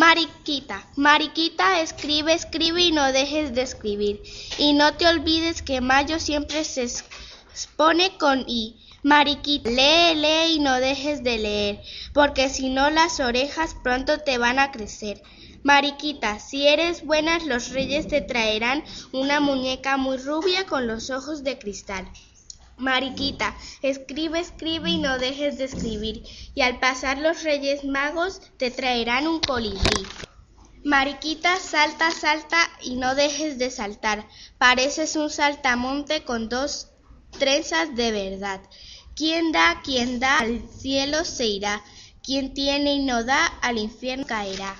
Mariquita, Mariquita, escribe, escribe y no dejes de escribir. Y no te olvides que mayo siempre se expone con I. Mariquita, lee, lee y no dejes de leer, porque si no las orejas pronto te van a crecer. Mariquita, si eres buena los reyes te traerán una muñeca muy rubia con los ojos de cristal. Mariquita, escribe, escribe y no dejes de escribir, y al pasar los reyes magos te traerán un colibrí. Mariquita, salta, salta y no dejes de saltar, pareces un saltamonte con dos trenzas de verdad. Quien da, quien da, al cielo se irá. Quien tiene y no da, al infierno caerá.